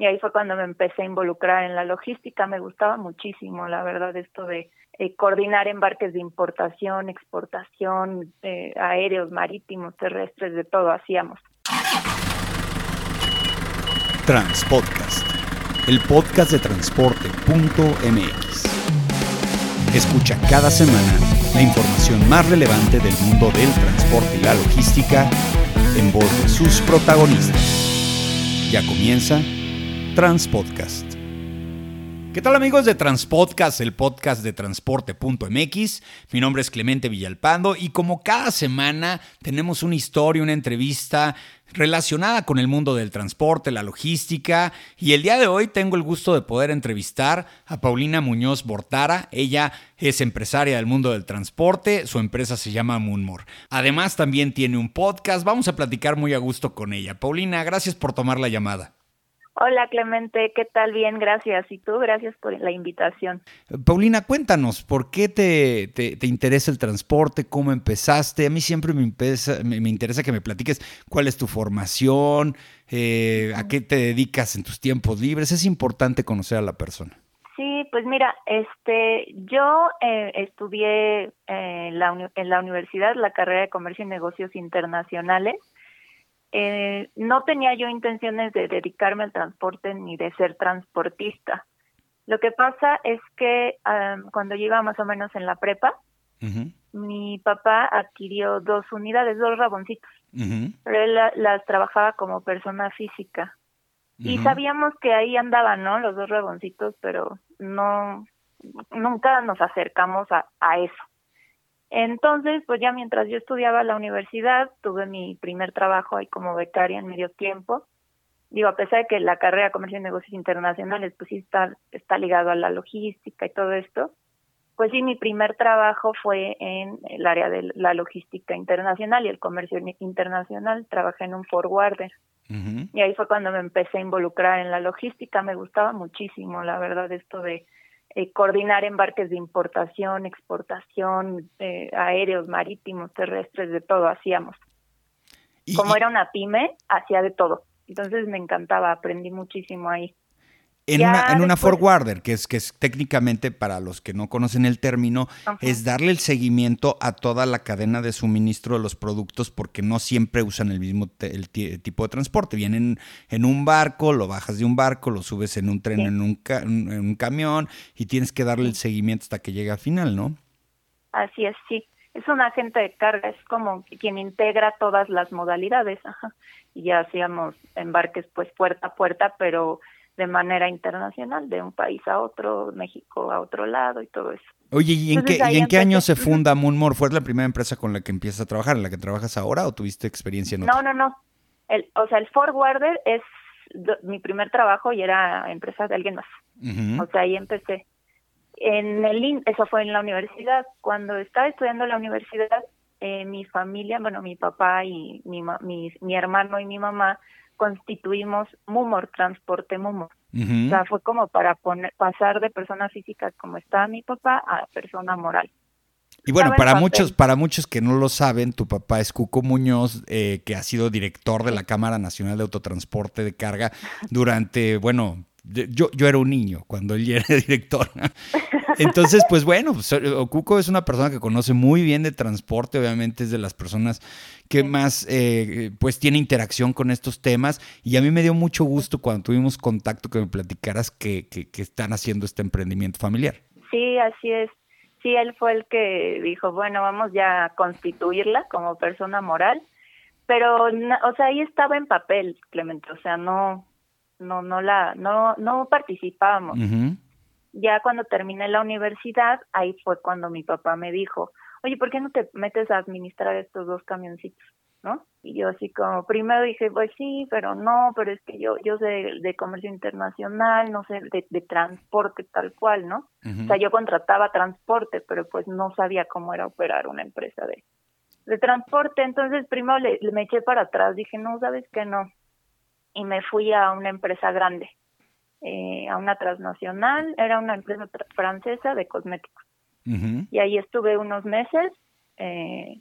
Y ahí fue cuando me empecé a involucrar en la logística. Me gustaba muchísimo, la verdad, esto de eh, coordinar embarques de importación, exportación, eh, aéreos, marítimos, terrestres, de todo hacíamos. Transpodcast, el podcast de transporte.mx. Escucha cada semana la información más relevante del mundo del transporte y la logística en voz de sus protagonistas. Ya comienza Transpodcast. ¿Qué tal amigos de Transpodcast, el podcast de transporte.mx? Mi nombre es Clemente Villalpando y como cada semana tenemos una historia, una entrevista relacionada con el mundo del transporte, la logística y el día de hoy tengo el gusto de poder entrevistar a Paulina Muñoz Bortara. Ella es empresaria del mundo del transporte, su empresa se llama Moonmore. Además también tiene un podcast, vamos a platicar muy a gusto con ella. Paulina, gracias por tomar la llamada. Hola Clemente, ¿qué tal? Bien, gracias. Y tú, gracias por la invitación. Paulina, cuéntanos, ¿por qué te, te, interesa el transporte? ¿Cómo empezaste? A mí siempre me, me, interesa que me platiques cuál es tu formación, eh, a qué te dedicas en tus tiempos libres. Es importante conocer a la persona. Sí, pues mira, este, yo eh, estudié eh, la, en la universidad la carrera de Comercio y Negocios Internacionales eh, no tenía yo intenciones de dedicarme al transporte ni de ser transportista. Lo que pasa es que cuando yo iba más o menos en la prepa, mi papá adquirió dos unidades, dos raboncitos, pero él las trabajaba como persona física. Y sabíamos que ahí andaban, ¿no? Los dos raboncitos, pero no, nunca nos acercamos a eso. Entonces, pues ya mientras yo estudiaba la universidad, tuve mi primer trabajo ahí como becaria en medio tiempo. Digo, a pesar de que la carrera de Comercio y Negocios Internacionales, pues sí está, está ligado a la logística y todo esto, pues sí, mi primer trabajo fue en el área de la logística internacional y el comercio internacional. Trabajé en un forwarder. Y ahí fue cuando me empecé a involucrar en la logística. Me gustaba muchísimo, la verdad, esto de eh, coordinar embarques de importación, exportación, eh, aéreos, marítimos, terrestres, de todo hacíamos. Como era una pyme, hacía de todo. Entonces me encantaba, aprendí muchísimo ahí. En una, en una forwarder, que es, que es técnicamente, para los que no conocen el término, es darle el seguimiento a toda la cadena de suministro de los productos porque no siempre usan el mismo el tipo de transporte. Vienen en un barco, lo bajas de un barco, lo subes en un tren, en, un en un camión y tienes que darle el seguimiento hasta que llegue al final, ¿no? Así es, sí. Es un agente de carga, es como quien integra todas las modalidades. Ajá. Y ya hacíamos embarques pues puerta a puerta, pero de manera internacional, de un país a otro, México a otro lado y todo eso. Oye, ¿y en qué, ¿y en qué año se funda Moonmore? ¿Fue la primera empresa con la que empiezas a trabajar, en la que trabajas ahora o tuviste experiencia en otra? No, no, no. El, o sea, el Forwarder es mi primer trabajo y era empresa de alguien más. O sea, ahí empecé. En el eso fue en la universidad. Cuando estaba estudiando en la universidad, eh, mi familia, bueno, mi papá y mi, mi, mi hermano y mi mamá constituimos Mumor, Transporte Mumor. O sea, fue como para poner, pasar de persona física como estaba mi papá a persona moral. Y bueno, para muchos, para muchos que no lo saben, tu papá es Cuco Muñoz, eh, que ha sido director de la Cámara Nacional de Autotransporte de Carga durante, bueno, yo, yo era un niño cuando él era director. Entonces, pues bueno, pues, Cuco es una persona que conoce muy bien de transporte, obviamente es de las personas que más eh, pues tiene interacción con estos temas y a mí me dio mucho gusto cuando tuvimos contacto que me platicaras que, que, están haciendo este emprendimiento familiar. Sí, así es. Sí, él fue el que dijo, bueno, vamos ya a constituirla como persona moral, pero, o sea, ahí estaba en papel, Clemente, o sea, no, no, no la, no, no participábamos. Ya cuando terminé la universidad, ahí fue cuando mi papá me dijo, oye, ¿por qué no te metes a administrar estos dos camioncitos? ¿no? Y yo así como, primero dije, pues sí, pero no, pero es que yo yo sé de comercio internacional, no sé de, transporte tal cual, ¿no? O sea, yo contrataba transporte, pero pues no sabía cómo era operar una empresa de, de transporte. Entonces primero le, me eché para atrás, dije, no, ¿sabes qué? No, y me fui a una empresa grande, eh, a una transnacional, era una empresa francesa de cosméticos. Y ahí estuve unos meses, eh,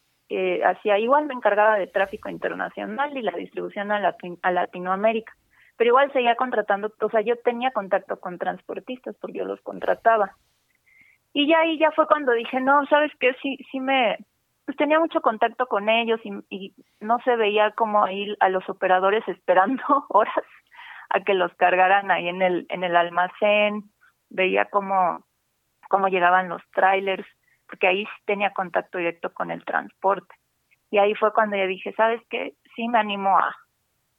hacía igual, me encargaba de tráfico internacional y la distribución a, a Latinoamérica. pero igual seguía contratando, o sea, yo tenía contacto con transportistas porque yo los contrataba. Y ya ahí ya fue cuando dije, no, ¿sabes qué? Sí, sí me, pues tenía mucho contacto con ellos y, y no se veía como ahí a los operadores esperando horas a que los cargaran ahí en el, en el almacén, veía cómo, cómo llegaban los trailers, porque ahí tenía contacto directo con el transporte. Y ahí fue cuando yo dije, ¿sabes qué? Sí me animo a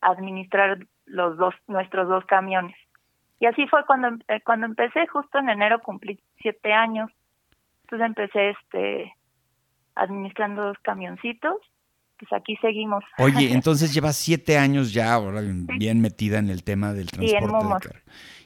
administrar los dos, nuestros dos camiones. Y así fue cuando, eh, cuando empecé, justo en enero cumplí siete años. Entonces empecé este administrando dos camioncitos. Pues aquí seguimos. Oye, entonces llevas siete años ya ahora bien metida en el tema del transporte de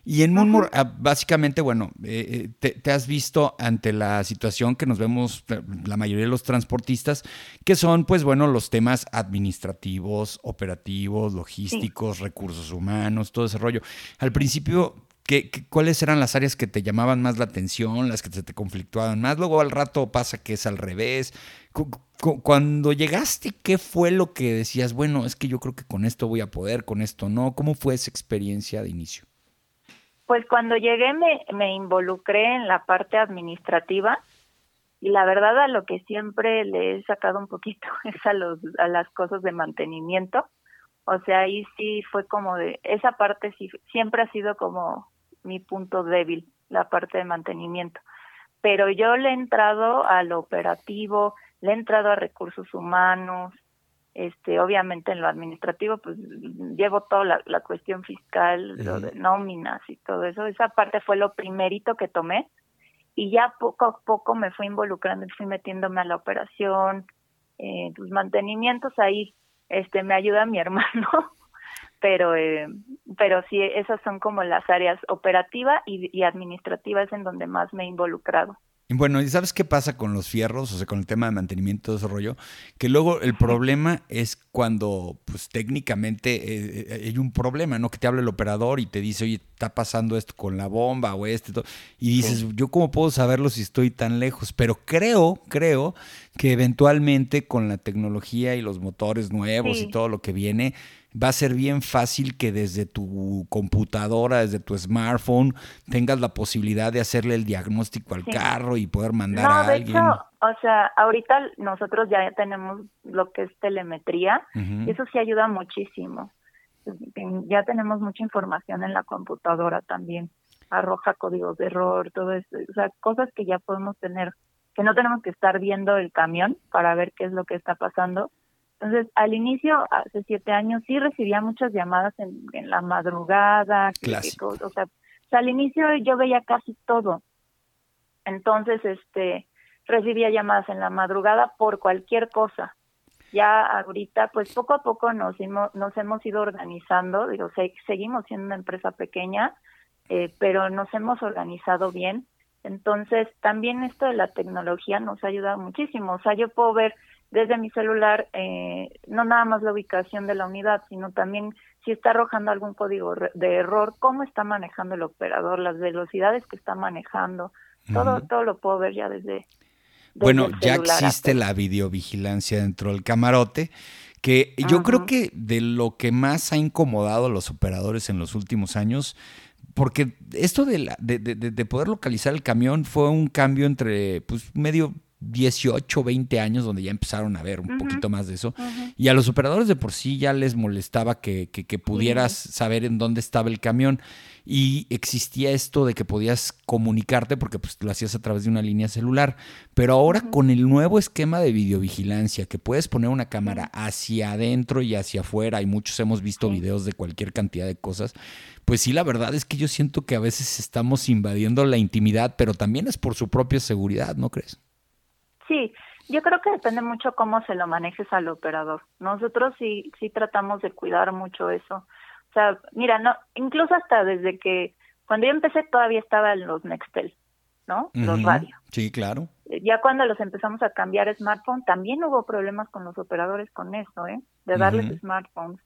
y en Moonmore, ah, básicamente, bueno, eh, eh, te, has visto ante la situación que nos vemos eh, la mayoría de los transportistas, que son, pues bueno, los temas administrativos, operativos, logísticos, recursos humanos, todo ese rollo. Al principio, ¿qué, cuáles eran las áreas que te llamaban más la atención, las que se te conflictuaban más? Luego al rato pasa que es al revés. Cuando llegaste, ¿qué fue lo que decías? Bueno, es que yo creo que con esto voy a poder, con esto no. ¿Cómo fue esa experiencia de inicio? Pues cuando llegué me, me involucré en la parte administrativa y la verdad a lo que siempre le he sacado un poquito es a, los, a las cosas de mantenimiento. O sea, ahí sí fue como de, esa parte sí, siempre ha sido como mi punto débil, la parte de mantenimiento. Pero yo le he entrado al operativo, le he entrado a recursos humanos, este obviamente en lo administrativo pues llevo toda la, la cuestión fiscal lo de nóminas y todo eso esa parte fue lo primerito que tomé y ya poco a poco me fui involucrando fui metiéndome a la operación eh, pues mantenimientos ahí este me ayuda mi hermano pero eh, pero sí esas son como las áreas operativa y, y administrativa es en donde más me he involucrado bueno, ¿y sabes qué pasa con los fierros? O sea, con el tema de mantenimiento de desarrollo, que luego el problema es cuando, pues técnicamente eh, eh, hay un problema, ¿no? Que te habla el operador y te dice, oye, está pasando esto con la bomba o esto. Y, y dices, ¿yo cómo puedo saberlo si estoy tan lejos? Pero creo, creo que eventualmente con la tecnología y los motores nuevos y todo lo que viene, va a ser bien fácil que desde tu computadora, desde tu smartphone, tengas la posibilidad de hacerle el diagnóstico al carro y poder mandar a de alguien. Hecho, o sea, ahorita nosotros ya tenemos lo que es telemetría y eso sí ayuda muchísimo. Ya tenemos mucha información en la computadora también. Arroja códigos de error, todo eso. O sea, cosas que ya podemos tener, que no tenemos que estar viendo el camión para ver qué es lo que está pasando, entonces, al inicio, hace siete años, sí recibía muchas llamadas en, en la madrugada. o, sea, al inicio yo veía casi todo. Entonces, este, recibía llamadas en la madrugada por cualquier cosa. Ya ahorita, pues poco a poco nos, hemos, nos hemos ido organizando. Digo, seguimos siendo una empresa pequeña, eh, pero nos hemos organizado bien. Entonces, también esto de la tecnología nos ha ayudado muchísimo. O sea, yo puedo ver desde mi celular eh, no nada más la ubicación de la unidad, sino también si está arrojando algún código de error, cómo está manejando el operador, las velocidades que está manejando, todo, todo lo puedo ver ya desde... bueno, ya existe la videovigilancia dentro del camarote, que yo creo que de lo que más ha incomodado a los operadores en los últimos años, porque esto de, la, de, de, de, poder localizar el camión fue un cambio entre pues medio 18, 20 años donde ya empezaron a ver un poquito más de eso. Y a los operadores de por sí ya les molestaba que, que, pudieras saber en dónde estaba el camión. Y existía esto de que podías comunicarte porque pues, lo hacías a través de una línea celular. Pero ahora con el nuevo esquema de videovigilancia, que puedes poner una cámara hacia adentro y hacia afuera, y muchos hemos visto videos de cualquier cantidad de cosas, pues sí, la verdad es que yo siento que a veces estamos invadiendo la intimidad, pero también es por su propia seguridad, ¿no crees? Sí, yo creo que depende mucho cómo se lo manejes al operador. Nosotros sí, sí tratamos de cuidar mucho eso. O sea, mira, no, incluso hasta desde que cuando yo empecé todavía estaba en los Nextel, ¿no? Los radios. Sí, claro. Eh, ya cuando los empezamos a cambiar smartphone, también hubo problemas con los operadores con eso, ¿eh? De darles smartphones.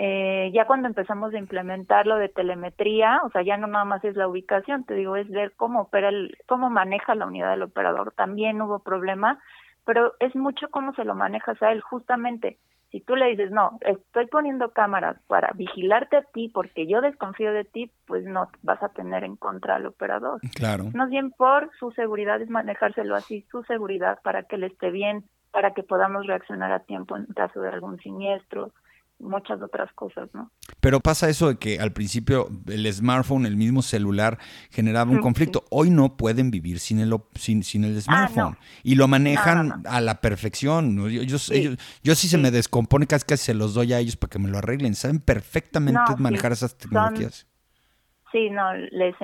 Eh, ya cuando empezamos a implementar lo de telemetría, o sea, ya no nada más es la ubicación, te digo, es ver cómo opera el, cómo maneja la unidad del operador. También hubo problema, pero es mucho cómo se lo manejas a él. Justamente, Si tú le dices, no, estoy poniendo cámaras para vigilarte a ti porque yo desconfío de ti, pues no vas a tener en contra al operador. Claro. Más bien por su seguridad es manejárselo así, su seguridad para que le esté bien, para que podamos reaccionar a tiempo en caso de algún siniestro, muchas otras cosas, ¿no? Pero pasa eso de que al principio el smartphone, el mismo celular, generaba un conflicto. Hoy no pueden vivir sin el, sin, sin el ah, smartphone. Y lo manejan a la perfección. Yo, sí. yo sí se me descompone, casi casi se los doy a ellos para que me lo arreglen. Saben perfectamente manejar esas tecnologías. sí, no, les,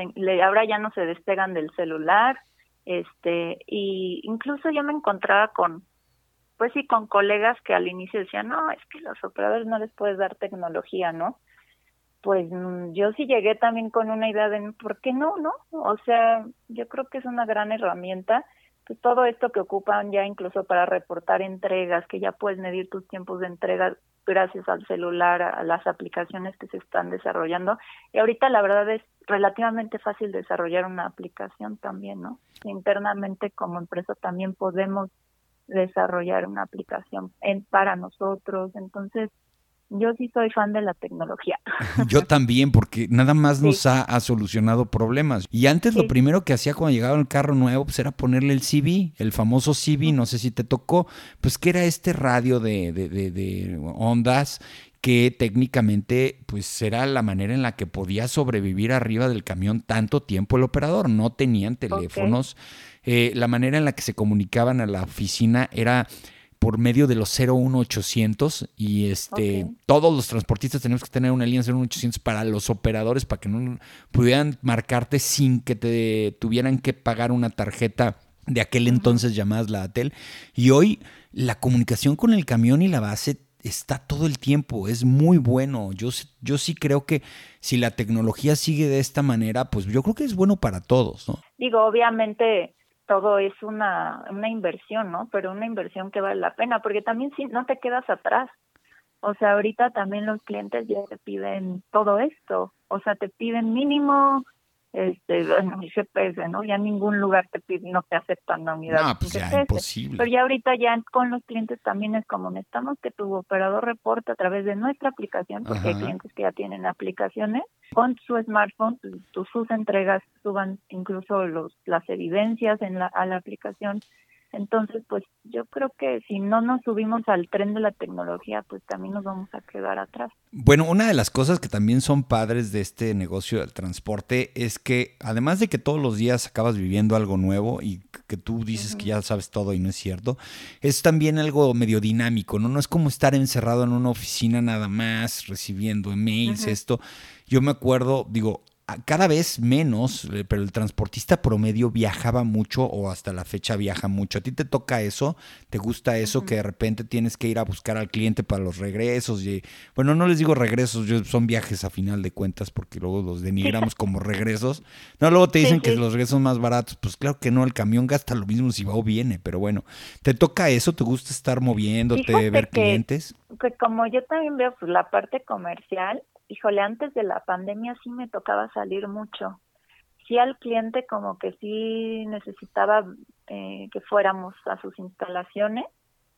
ahora ya no se despegan del celular. este Y incluso yo me encontraba con pues sí, con colegas que al inicio decían, no, es que los operadores no les puedes dar tecnología, ¿no? Pues mm, yo sí llegué también con una idea de, ¿por qué no, no? O sea, yo creo que es una gran herramienta. Pues todo esto que ocupan ya incluso para reportar entregas, que ya puedes medir tus tiempos de entrega gracias al celular, a las aplicaciones que se están desarrollando. Y ahorita la verdad es relativamente fácil desarrollar una aplicación también, ¿no? Internamente como empresa también podemos desarrollar una aplicación en, para nosotros. Entonces, yo sí soy fan de la tecnología. Yo también, porque nada más nos ha, solucionado problemas. Y antes lo primero que hacía cuando llegaba el carro nuevo, pues era ponerle el CV, el famoso CV, no sé si te tocó, pues que era este radio de, de, de, ondas que técnicamente pues era la manera en la que podía sobrevivir arriba del camión tanto tiempo el operador. No tenían teléfonos. Eh, la manera en la que se comunicaban a la oficina era por medio de los 01800 y este todos los transportistas tenemos que tener una línea 01800 para los operadores para que no pudieran marcarte sin que te tuvieran que pagar una tarjeta de aquel entonces llamadas la ATEL y hoy la comunicación con el camión y la base está todo el tiempo, es muy bueno. Yo, yo sí creo que si la tecnología sigue de esta manera, pues yo creo que es bueno para todos, ¿no? Digo, obviamente todo es una, una inversión, ¿no? Pero una inversión que vale la pena, porque también si no te quedas atrás. O sea, ahorita también los clientes ya te piden todo esto. O sea, te piden mínimo este, bueno, GPS, ¿no? Ya en ningún lugar te pide, no te aceptan la unidad. No, pues ya imposible. Pero ya ahorita ya con los clientes también es como necesitamos que tu operador reporte a través de nuestra aplicación, porque hay clientes que ya tienen aplicaciones, con su smartphone, sus entregas suban incluso los las evidencias en la, a la aplicación entonces, pues yo creo que si no nos subimos al tren de la tecnología, pues también nos vamos a quedar atrás. Bueno, una de las cosas que también son padres de este negocio del transporte es que además de que todos los días acabas viviendo algo nuevo y que tú dices que ya sabes todo y no es cierto, es también algo medio dinámico, ¿no? No es como estar encerrado en una oficina nada más, recibiendo emails, esto. Yo me acuerdo, digo, cada vez menos, eh, pero el transportista promedio viajaba mucho o hasta la fecha viaja mucho. ¿A ti te toca eso? ¿Te gusta eso que de repente tienes que ir a buscar al cliente para los regresos? Y, bueno, no les digo regresos, son viajes a final de cuentas porque luego los denigramos como regresos. No, luego te dicen que los regresos son más baratos. Pues claro que no, el camión gasta lo mismo si va o viene, pero bueno, ¿te toca eso? ¿Te gusta estar moviéndote, ver clientes? Que como yo también veo pues, la parte comercial, híjole, antes de la pandemia sí me tocaba salir mucho. Sí al cliente como que sí necesitaba eh, que fuéramos a sus instalaciones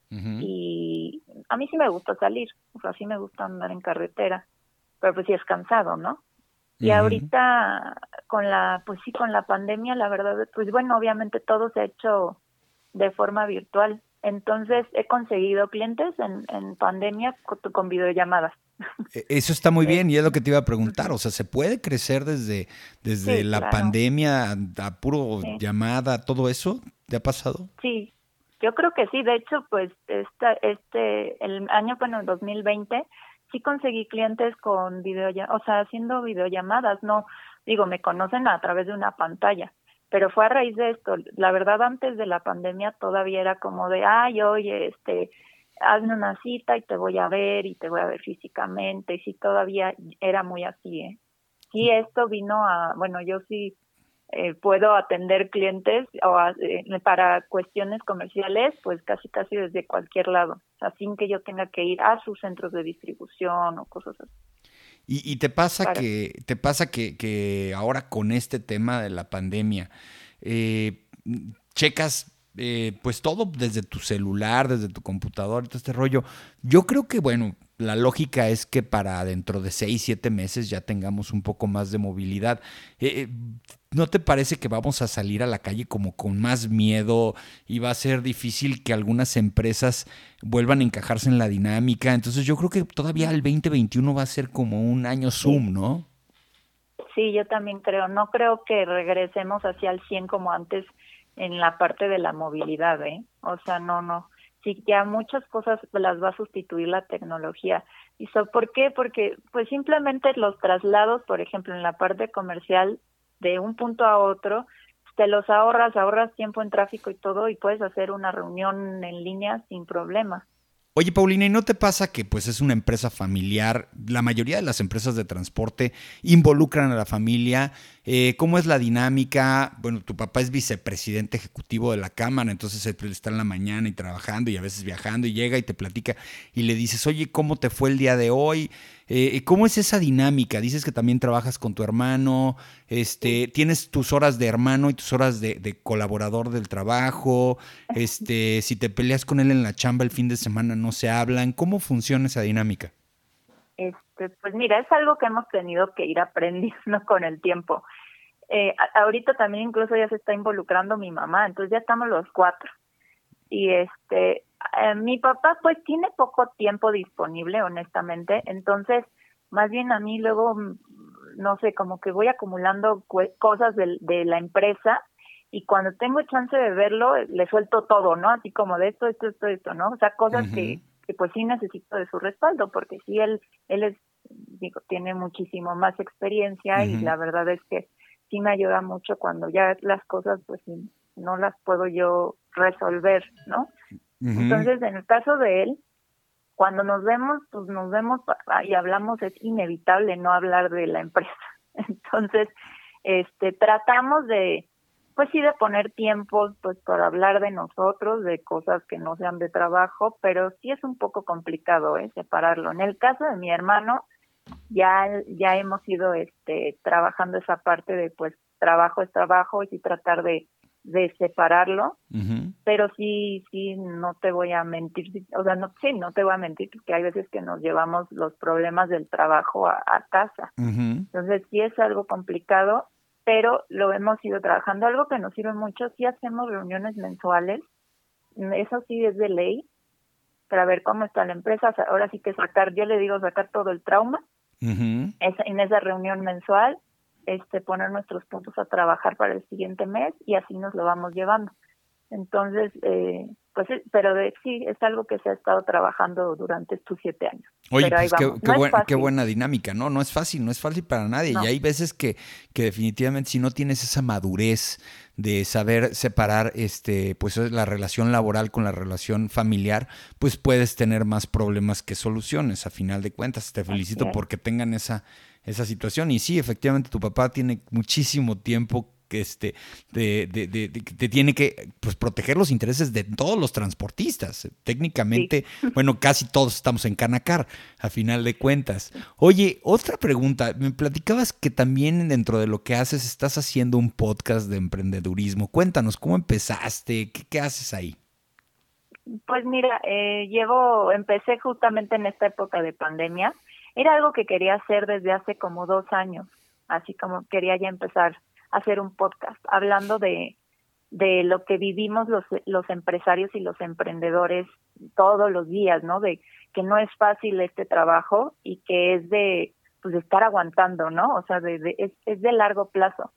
y a mí sí me gusta salir, o sea, sí me gusta andar en carretera, pero pues sí es cansado, ¿no? Y ahorita con la, pues sí, con la pandemia, la verdad, pues bueno, obviamente todo se ha hecho de forma virtual. Entonces he conseguido clientes en, en pandemia con, con videollamadas. E, eso está muy bien y es lo que te iba a preguntar. O sea, ¿se puede crecer desde, desde la pandemia a puro llamada, todo eso? ¿Te ha pasado? Sí, yo creo que sí. De hecho, pues esta, este, el año, bueno, 2020, sí conseguí clientes con videollamadas, o sea, haciendo videollamadas. No, digo, me conocen a través de una pantalla. Pero fue a raíz de esto. La verdad, antes de la pandemia todavía era como de, ay, oye, este, hazme una cita y te voy a ver y te voy a ver físicamente, y sí todavía era muy así, ¿eh? Sí, esto vino a, bueno, yo sí eh, puedo atender clientes o eh, para cuestiones comerciales, pues casi casi desde cualquier lado, o sea, sin que yo tenga que ir a sus centros de distribución o cosas así. Y, te pasa que te pasa que, que, ahora con este tema de la pandemia, eh, checas eh, pues todo desde tu celular, desde tu computador, todo este rollo. Yo creo que, bueno, la lógica es que para dentro de seis, siete meses ya tengamos un poco más de movilidad. Eh, eh, ¿No te parece que vamos a salir a la calle como con más miedo y va a ser difícil que algunas empresas vuelvan a encajarse en la dinámica? Entonces yo creo que todavía el 2021 va a ser como un año Zoom, ¿no? Sí, yo también creo. No creo que regresemos hacia el 100 como antes en la parte de la movilidad, ¿eh? O sea, no, no. Sí, ya muchas cosas las va a sustituir la tecnología. ¿Y so, por qué? Porque pues simplemente los traslados, por ejemplo, en la parte comercial de un punto a otro, te los ahorras, ahorras tiempo en tráfico y todo y puedes hacer una reunión en línea sin problema. Oye, Paulina, ¿y no te pasa que pues es una empresa familiar? La mayoría de las empresas de transporte involucran a la familia. Eh, ¿Cómo es la dinámica? Bueno, tu papá es vicepresidente ejecutivo de la Cámara, entonces él está en la mañana y trabajando y a veces viajando y llega y te platica y le dices, oye, ¿cómo te fue el día de hoy? Eh, ¿Cómo es esa dinámica? Dices que también trabajas con tu hermano, este, tienes tus horas de hermano y tus horas de, colaborador del trabajo, este, si te peleas con él en la chamba el fin de semana no se hablan, ¿cómo funciona esa dinámica? Este, pues mira, es algo que hemos tenido que ir aprendiendo con el tiempo. Eh, ahorita también incluso ya se está involucrando mi mamá, entonces ya estamos los cuatro. Y este, eh, mi papá pues tiene poco tiempo disponible, honestamente, entonces más bien a mí luego, mm, no sé, como que voy acumulando cosas de, de la empresa y cuando tengo chance de verlo, le suelto todo, ¿no? Así como de esto, esto, esto, esto, ¿no? O sea, cosas que, que pues sí necesito de su respaldo, porque sí, él, él es, digo, tiene muchísimo más experiencia y la verdad es que sí me ayuda mucho cuando ya las cosas pues no las puedo yo resolver, ¿no? Entonces, en el caso de él, cuando nos vemos, pues nos vemos y hablamos, es inevitable no hablar de la empresa. Entonces, este, tratamos de, pues sí, de poner tiempos, pues para hablar de nosotros, de cosas que no sean de trabajo, pero sí es un poco complicado, ¿eh? Separarlo. En el caso de mi hermano, ya, ya hemos ido, este, trabajando esa parte de, pues, trabajo es trabajo y tratar de de separarlo, pero sí, sí, no te voy a mentir, o sea, no, sí, no te voy a mentir, porque hay veces que nos llevamos los problemas del trabajo a, casa. Entonces sí es algo complicado, pero lo hemos ido trabajando. Algo que nos sirve mucho, sí hacemos reuniones mensuales, eso sí es de ley, para ver cómo está la empresa. Ahora sí que sacar, yo le digo sacar todo el trauma en esa reunión mensual este, poner nuestros puntos a trabajar para el siguiente mes y así nos lo vamos llevando. Entonces, eh, pues pero de, sí, es algo que se ha estado trabajando durante estos siete años. Oye, pues qué, buena dinámica, ¿no? No es fácil, no es fácil para nadie. Y hay veces que, que definitivamente si no tienes esa madurez de saber separar este, pues la relación laboral con la relación familiar, pues puedes tener más problemas que soluciones a final de cuentas. Te felicito porque tengan esa esa situación. Y sí, efectivamente, tu papá tiene muchísimo tiempo que este, de, de, te tiene que pues, proteger los intereses de todos los transportistas. Técnicamente, bueno, casi todos estamos en Canacar, a final de cuentas. Oye, otra pregunta. Me platicabas que también dentro de lo que haces estás haciendo un podcast de emprendedurismo. Cuéntanos, ¿cómo empezaste? ¿Qué, qué haces ahí? Pues mira, eh, llevo, empecé justamente en esta época de pandemia era algo que quería hacer desde hace como dos años, así como quería ya empezar hacer un podcast hablando de, de lo que vivimos los, los empresarios y los emprendedores todos los días, ¿no? De que no es fácil este trabajo y que es de, pues, de estar aguantando, ¿no? O sea, de, es, es de largo plazo.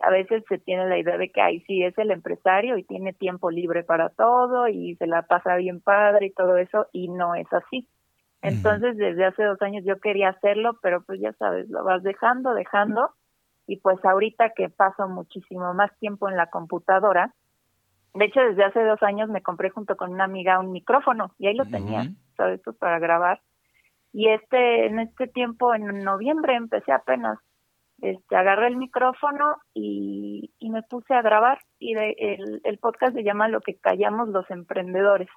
a veces se tiene la idea de que ahí sí es el empresario y tiene tiempo libre para todo y se la pasa bien padre y todo eso y no es así. Entonces, desde hace dos años yo quería hacerlo, pero pues ya sabes, lo vas dejando, dejando, y pues ahorita que paso muchísimo más tiempo en la computadora, de hecho desde hace dos años me compré junto con una amiga un micrófono y ahí lo tenía, ¿sabes? Pues para grabar. Y este, en este tiempo, en noviembre, empecé apenas, este, agarré el micrófono y, y me puse a grabar y el, el podcast se llama Lo que callamos los emprendedores.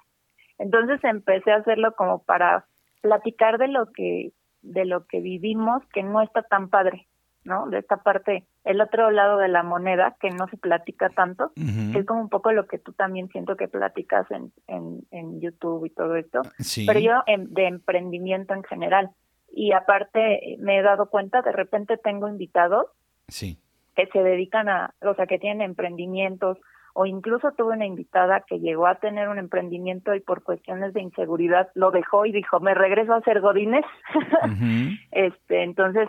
Entonces empecé a hacerlo como para platicar de lo que de lo que vivimos que no está tan padre, ¿no? De esta parte, el otro lado de la moneda que no se platica tanto, que es como un poco lo que tú también siento que platicas en, en, YouTube y todo esto, pero yo de emprendimiento en general. Y aparte me he dado cuenta, de repente tengo invitados sí. que se dedican a, o sea, que tienen emprendimientos o incluso tuve una invitada que llegó a tener un emprendimiento y por cuestiones de inseguridad lo dejó y dijo, me regreso a hacer godines. este, entonces,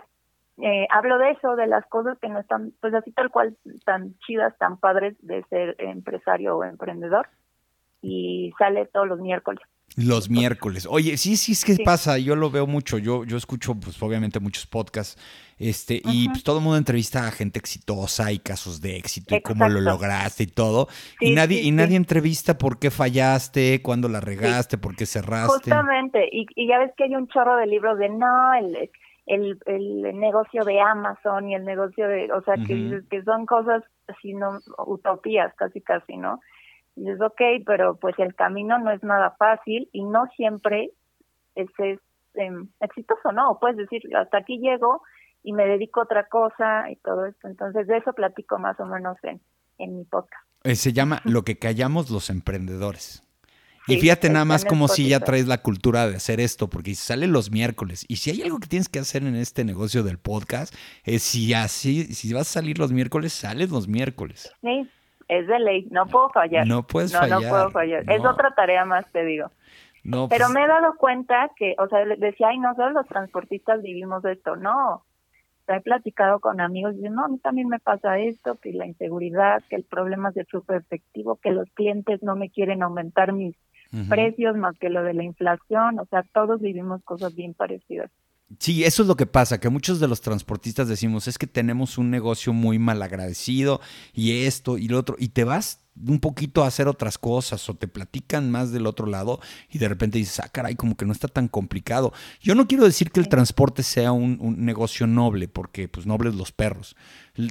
eh, hablo de eso, de las cosas que no están, pues así tal cual, tan chidas, tan padres de ser empresario o emprendedor. Y sale todos los miércoles. Los miércoles. Oye, sí, sí, es que pasa, yo lo veo mucho, yo, yo escucho, pues obviamente muchos podcasts, este, y pues todo el mundo entrevista a gente exitosa y casos de éxito y cómo lo lograste y todo. y nadie, y nadie entrevista por qué fallaste, cuándo la regaste, por qué cerraste. Justamente, y, y, ya ves que hay un chorro de libros de no, el, el, el negocio de Amazon y el negocio de, o sea, que, que son cosas así, no, utopías casi casi, ¿no? Y dices, ok, pero pues el camino no es nada fácil y no siempre es, es em, exitoso, ¿no? Puedes decir, hasta aquí llego y me dedico a otra cosa y todo esto. Entonces, de eso platico más o menos en, en mi podcast. Eh, se llama Lo que callamos los emprendedores. Y fíjate nada más como si ya traes la cultura de hacer esto, porque sale los miércoles. Y si hay algo que tienes que hacer en este negocio del podcast, es si así, si vas a salir los miércoles, sales los miércoles. Sí, es de ley, no puedo fallar. No puedes fallar. No puedo fallar. Es otra tarea más, te digo. No, Pero pues me he dado cuenta que, o sea, decía, ay, no solo los transportistas vivimos esto, no. He platicado con amigos y dicen, no, a mí también me pasa esto, que la inseguridad, que el problema es de flujo efectivo, que los clientes no me quieren aumentar mis precios más que lo de la inflación, o sea, todos vivimos cosas bien parecidas. Sí, eso es lo que pasa, que muchos de los transportistas decimos, es que tenemos un negocio muy mal agradecido y esto y lo otro, y te vas un poquito a hacer otras cosas o te platican más del otro lado y de repente dices, ah, caray, como que no está tan complicado. Yo no quiero decir que el transporte sea un, negocio noble, porque pues nobles los perros.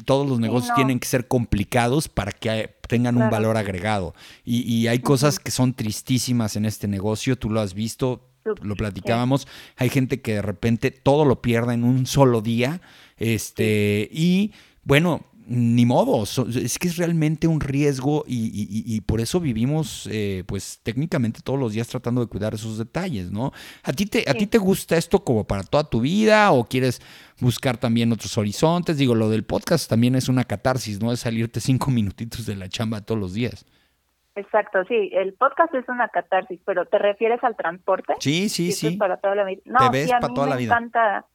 Todos los negocios tienen que ser complicados para que tengan un valor agregado. Y, hay cosas que son tristísimas en este negocio, tú lo has visto, lo platicábamos, hay gente que de repente todo lo pierde en un solo día, este, y bueno, ni modo, es que es realmente un riesgo y, por eso vivimos, eh, pues técnicamente todos los días tratando de cuidar esos detalles, ¿no? ¿A ti, te, ¿A ti te gusta esto como para toda tu vida o quieres buscar también otros horizontes? Digo, lo del podcast también es una catarsis, ¿no? Es salirte cinco minutitos de la chamba todos los días. Exacto, sí, el podcast es una catarsis, pero ¿te refieres al transporte? Sí, sí, sí. para toda la vida. No, ves para toda la vida. encanta,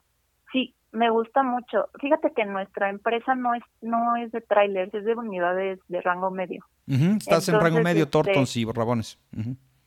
sí, me gusta mucho. Fíjate que nuestra empresa no es no es de trailers, es de unidades de rango medio. Estás en rango medio, este, Tortons y Rabones.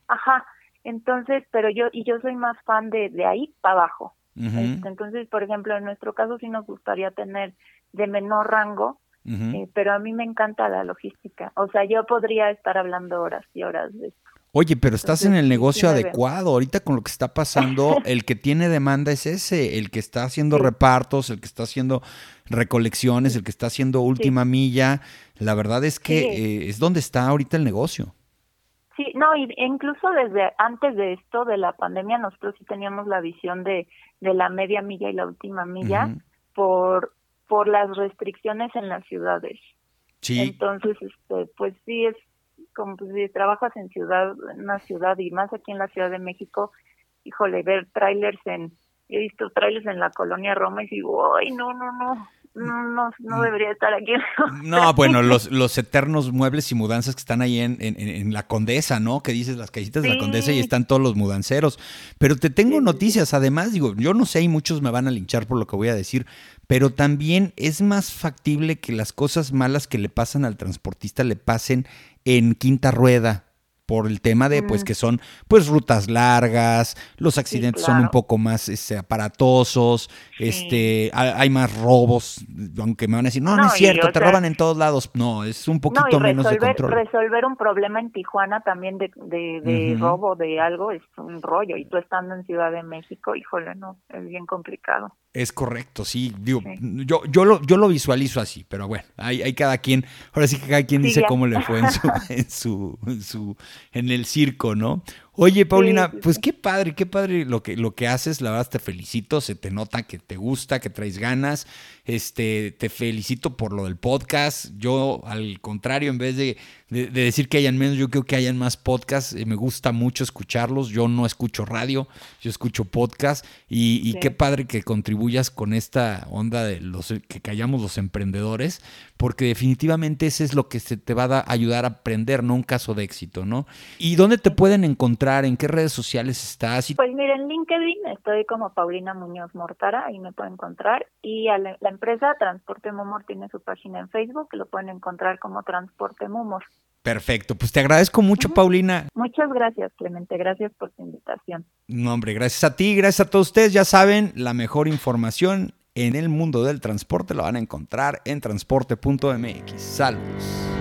Ajá, entonces, pero yo y yo soy más fan de, de ahí para abajo. Este, entonces, por ejemplo, en nuestro caso sí nos gustaría tener de menor rango eh, pero a mí me encanta la logística. O sea, yo podría estar hablando horas y horas de esto. Oye, pero estás en el negocio adecuado. Ahorita con lo que está pasando, el que tiene demanda es ese, el que está haciendo repartos, el que está haciendo recolecciones, el que está haciendo última milla. La verdad es que eh, es donde está ahorita el negocio. Sí, no, y incluso desde antes de esto, de la pandemia, nosotros sí teníamos la visión de, de la media milla y la última milla por por las restricciones en las ciudades. Sí. Entonces, este, pues sí es como pues, si trabajas en ciudad, en una ciudad y más aquí en la Ciudad de México, híjole, ver trailers en, he visto trailers en la colonia Roma y digo, ay, no, no, no, no, no mm. debería estar aquí. No, bueno, los, los eternos muebles y mudanzas que están ahí en, en, la Condesa, ¿no? Que dices las casitas de la Condesa y están todos los mudanceros. Pero te tengo noticias, además, digo, yo no sé y muchos me van a linchar por lo que voy a decir, pero también es más factible que las cosas malas que le pasan al transportista le pasen en quinta rueda, por el tema de pues que son pues rutas largas, los accidentes son un poco más este, aparatosos, este hay más robos, aunque me van a decir, no, no, es cierto, te roban en todos lados. No, es un poquito menos de control. Resolver un problema en Tijuana también de, de, robo de algo es un rollo y tú estando en Ciudad de México, híjole, no, es bien complicado. Es correcto, sí, digo, yo yo lo yo lo visualizo así, pero bueno, hay, hay cada quien, ahora sí que cada quien dice cómo le fue en su, en su en el circo, ¿no? Oye, Paulina, pues qué padre, qué padre lo que, lo que haces. La verdad te felicito, se te nota que te gusta, que traes ganas. Este, te felicito por lo del podcast. Yo, al contrario, en vez de, decir que hayan menos, yo creo que hayan más podcasts. Eh, me gusta mucho escucharlos. Yo no escucho radio, yo escucho podcast. Y, qué padre que contribuyas con esta onda de los que callamos los emprendedores, porque definitivamente ese es lo que se te va a ayudar a aprender, no un caso de éxito, ¿no? ¿Y dónde te pueden encontrar? ¿En qué redes sociales estás? Pues miren, en LinkedIn estoy como Paulina Muñoz Mortara, ahí me pueden encontrar. Y la, empresa Transporte Mumor tiene su página en Facebook, lo pueden encontrar como Transporte Mumor. Perfecto, pues te agradezco mucho, Paulina. Muchas gracias, Clemente, gracias por tu invitación. No, hombre, gracias a ti, gracias a todos ustedes. Ya saben, la mejor información en el mundo del transporte la van a encontrar en transporte.mx. Saludos.